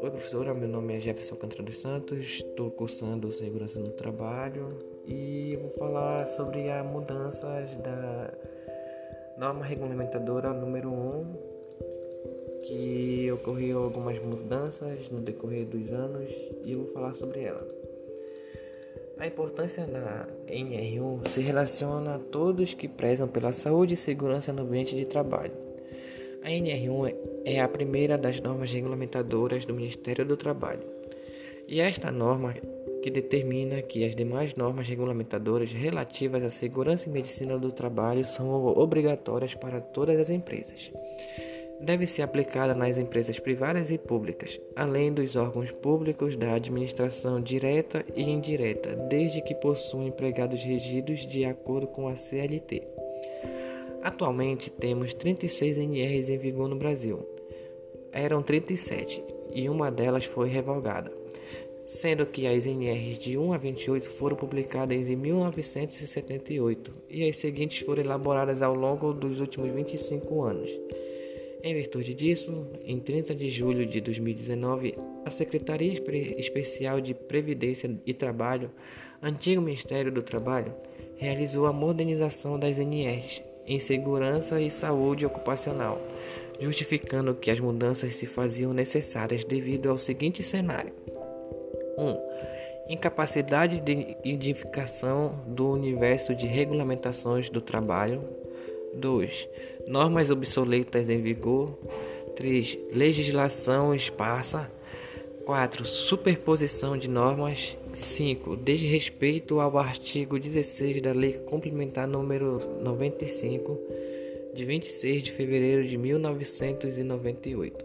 Oi, professora. Meu nome é Jefferson Cantra dos Santos. Estou cursando Segurança no Trabalho e vou falar sobre as mudanças da norma regulamentadora número 1, que ocorreu algumas mudanças no decorrer dos anos e eu vou falar sobre ela. A importância da NR1 se relaciona a todos que prezam pela saúde e segurança no ambiente de trabalho a NR1 é a primeira das normas regulamentadoras do Ministério do Trabalho. E é esta norma que determina que as demais normas regulamentadoras relativas à segurança e medicina do trabalho são obrigatórias para todas as empresas. Deve ser aplicada nas empresas privadas e públicas, além dos órgãos públicos da administração direta e indireta, desde que possuam empregados regidos de acordo com a CLT. Atualmente temos 36 NRs em vigor no Brasil. Eram 37 e uma delas foi revogada, sendo que as NRs de 1 a 28 foram publicadas em 1978 e as seguintes foram elaboradas ao longo dos últimos 25 anos. Em virtude disso, em 30 de julho de 2019, a Secretaria Especial de Previdência e Trabalho, antigo Ministério do Trabalho, realizou a modernização das NRs em segurança e saúde ocupacional, justificando que as mudanças se faziam necessárias devido ao seguinte cenário: 1. Um, incapacidade de identificação do universo de regulamentações do trabalho. 2. Normas obsoletas em vigor. 3. Legislação esparsa. 4. Superposição de normas. 5. Desrespeito ao artigo 16 da Lei Complementar número 95, de 26 de fevereiro de 1998.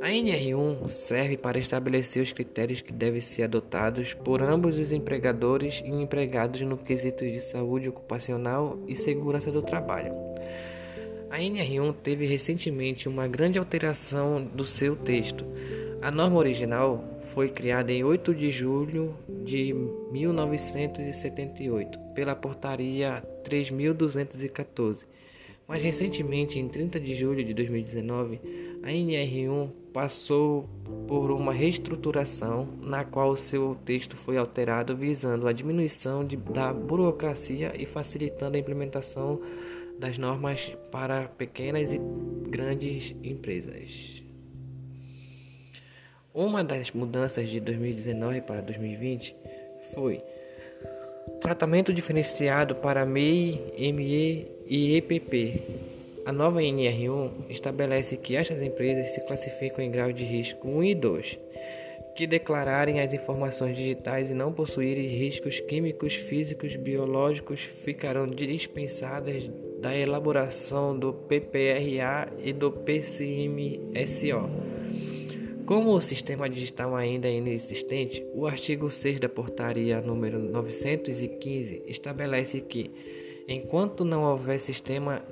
A NR1 serve para estabelecer os critérios que devem ser adotados por ambos os empregadores e empregados no quesito de saúde ocupacional e segurança do trabalho. A NR1 teve recentemente uma grande alteração do seu texto a norma original foi criada em 8 de julho de 1978 pela Portaria 3214, mas recentemente, em 30 de julho de 2019, a NR1 passou por uma reestruturação na qual seu texto foi alterado visando a diminuição de, da burocracia e facilitando a implementação das normas para pequenas e grandes empresas. Uma das mudanças de 2019 para 2020 foi tratamento diferenciado para MEI, ME e EPP. A nova NR1 estabelece que estas empresas se classificam em grau de risco 1 e 2, que declararem as informações digitais e não possuírem riscos químicos, físicos, biológicos ficarão dispensadas da elaboração do PPRA e do PCMSO. Como o sistema digital ainda é inexistente, o artigo 6 da portaria número 915 estabelece que, enquanto não houver sistema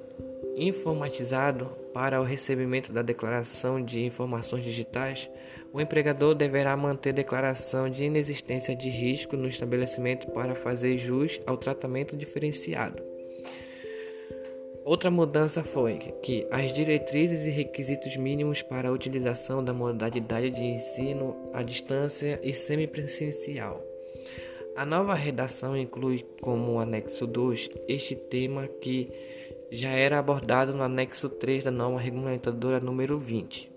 informatizado para o recebimento da declaração de informações digitais, o empregador deverá manter declaração de inexistência de risco no estabelecimento para fazer jus ao tratamento diferenciado. Outra mudança foi que as diretrizes e requisitos mínimos para a utilização da modalidade de ensino à distância e semipresencial. A nova redação inclui como anexo 2 este tema que já era abordado no anexo 3 da norma regulamentadora número 20.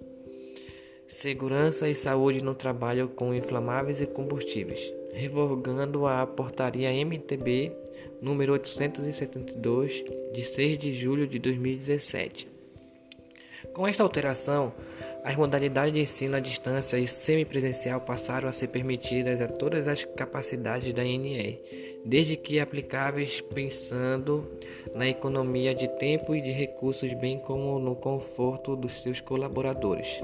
Segurança e saúde no trabalho com inflamáveis e combustíveis, revogando a portaria MTB número 872, de 6 de julho de 2017. Com esta alteração, as modalidades de ensino à distância e semipresencial passaram a ser permitidas a todas as capacidades da NE, desde que aplicáveis pensando na economia de tempo e de recursos, bem como no conforto dos seus colaboradores.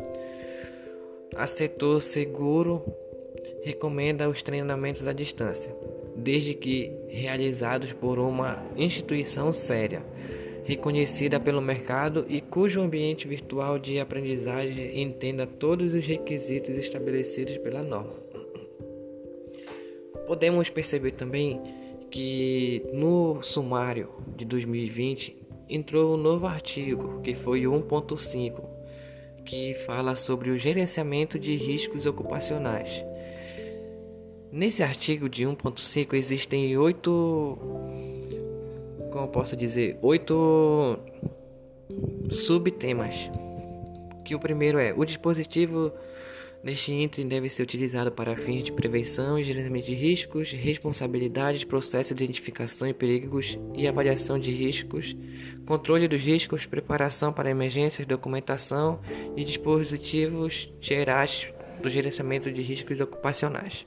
A Setor Seguro recomenda os treinamentos à distância desde que realizados por uma instituição séria, reconhecida pelo mercado e cujo ambiente virtual de aprendizagem entenda todos os requisitos estabelecidos pela norma. Podemos perceber também que no sumário de 2020 entrou um novo artigo, que foi o 1.5, que fala sobre o gerenciamento de riscos ocupacionais. Nesse artigo de 1.5 existem oito, como posso dizer, oito subtemas. Que o primeiro é o dispositivo Neste item deve ser utilizado para fins de prevenção e gerenciamento de riscos, responsabilidades, processo de identificação e perigos e avaliação de riscos, controle dos riscos, preparação para emergências, documentação e dispositivos gerais do gerenciamento de riscos ocupacionais.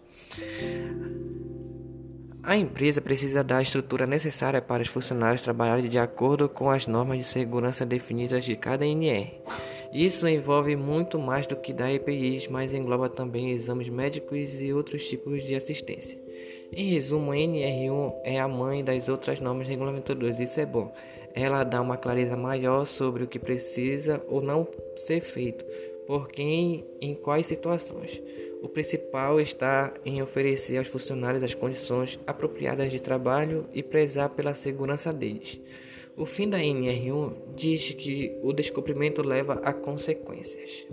A empresa precisa dar a estrutura necessária para os funcionários trabalharem de acordo com as normas de segurança definidas de cada NR. Isso envolve muito mais do que dar EPIs, mas engloba também exames médicos e outros tipos de assistência. Em resumo, a NR1 é a mãe das outras normas regulamentadoras. Isso é bom. Ela dá uma clareza maior sobre o que precisa ou não ser feito, por quem, em quais situações. O principal está em oferecer aos funcionários as condições apropriadas de trabalho e prezar pela segurança deles. O fim da NR1 diz que o descobrimento leva a consequências.